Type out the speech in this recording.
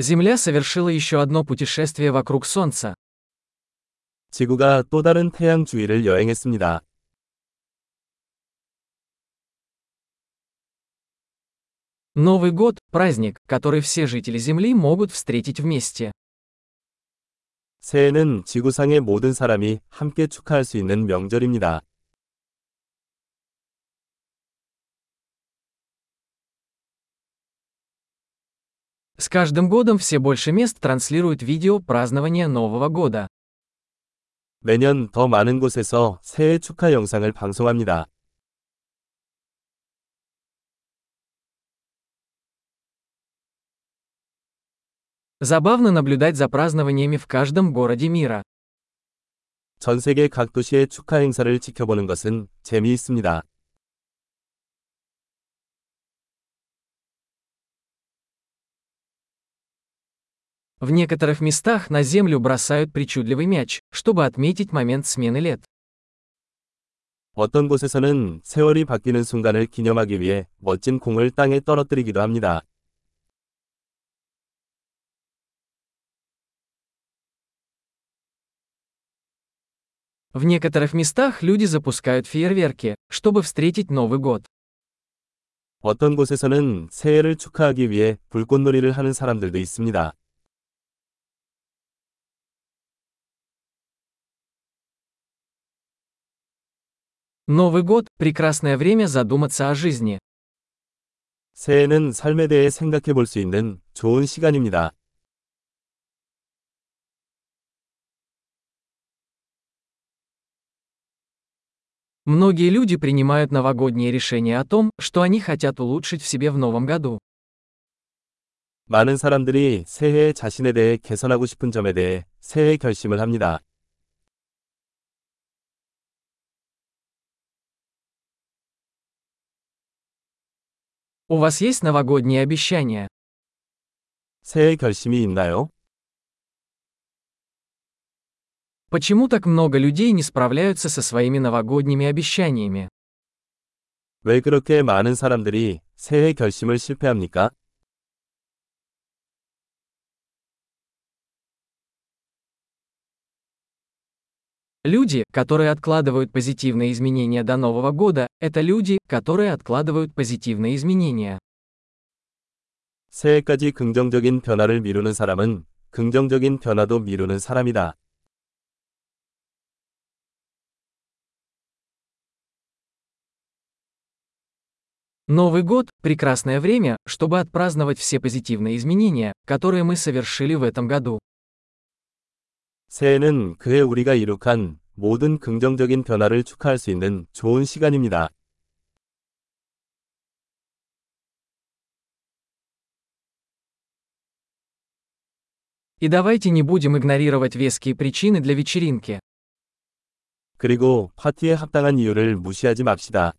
Земля совершила еще одно путешествие вокруг Солнца. 지구가 또 다른 태양 주위를 여행했습니다. Новый год – праздник, который все жители Земли могут встретить вместе. 새해는 지구상의 모든 사람이 함께 축하할 수 있는 명절입니다. С каждым годом все больше мест транслируют видео празднования Нового года. 매년 더 많은 곳에서 새해 축하 영상을 방송합니다. Забавно наблюдать за празднованиями в каждом городе мира. 전 세계 각 도시의 축하 행사를 지켜보는 것은 재미있습니다. В некоторых местах на землю бросают причудливый мяч, чтобы отметить момент смены лет. 어떤 곳에서는 세월이 바뀌는 순간을 기념하기 위해 멋진 공을 땅에 떨어뜨리기도 합니다. В некоторых местах люди запускают фейерверки, чтобы встретить Новый год. 어떤 곳에서는 새해를 축하하기 위해 불꽃놀이를 하는 사람들도 있습니다. Новый год – прекрасное время задуматься о жизни. 새해는 삶에 대해 생각해 볼 수 있는 좋은 시간입니다. Многие люди принимают новогодние решения о том, что они хотят улучшить в себе в новом году. 많은 사람들이 새해에 자신에 대해 개선하고 싶은 점에 대해 새해 결심을 합니다. У вас есть новогодние обещания? 새해 결심이 있나요? Почему так много людей не справляются со своими новогодними обещаниями? 왜 그렇게 많은 사람들이 새해 결심을 실패합니까? Люди, которые откладывают позитивные изменения до Нового года, это люди, которые откладывают позитивные изменения. 새해까지 긍정적인 변화를 미루는 사람은 긍정적인 변화도 미루는 사람이다. Новый год – прекрасное время, чтобы отпраздновать все позитивные изменения, которые мы совершили в этом году. 새해는 그해 우리가 이룩한 모든 긍정적인 변화를 축하할 수 있는 좋은 시간입니다. И давайте не будем игнорировать веские причины для вечеринки. 그리고 파티에 합당한 이유를 무시하지 맙시다.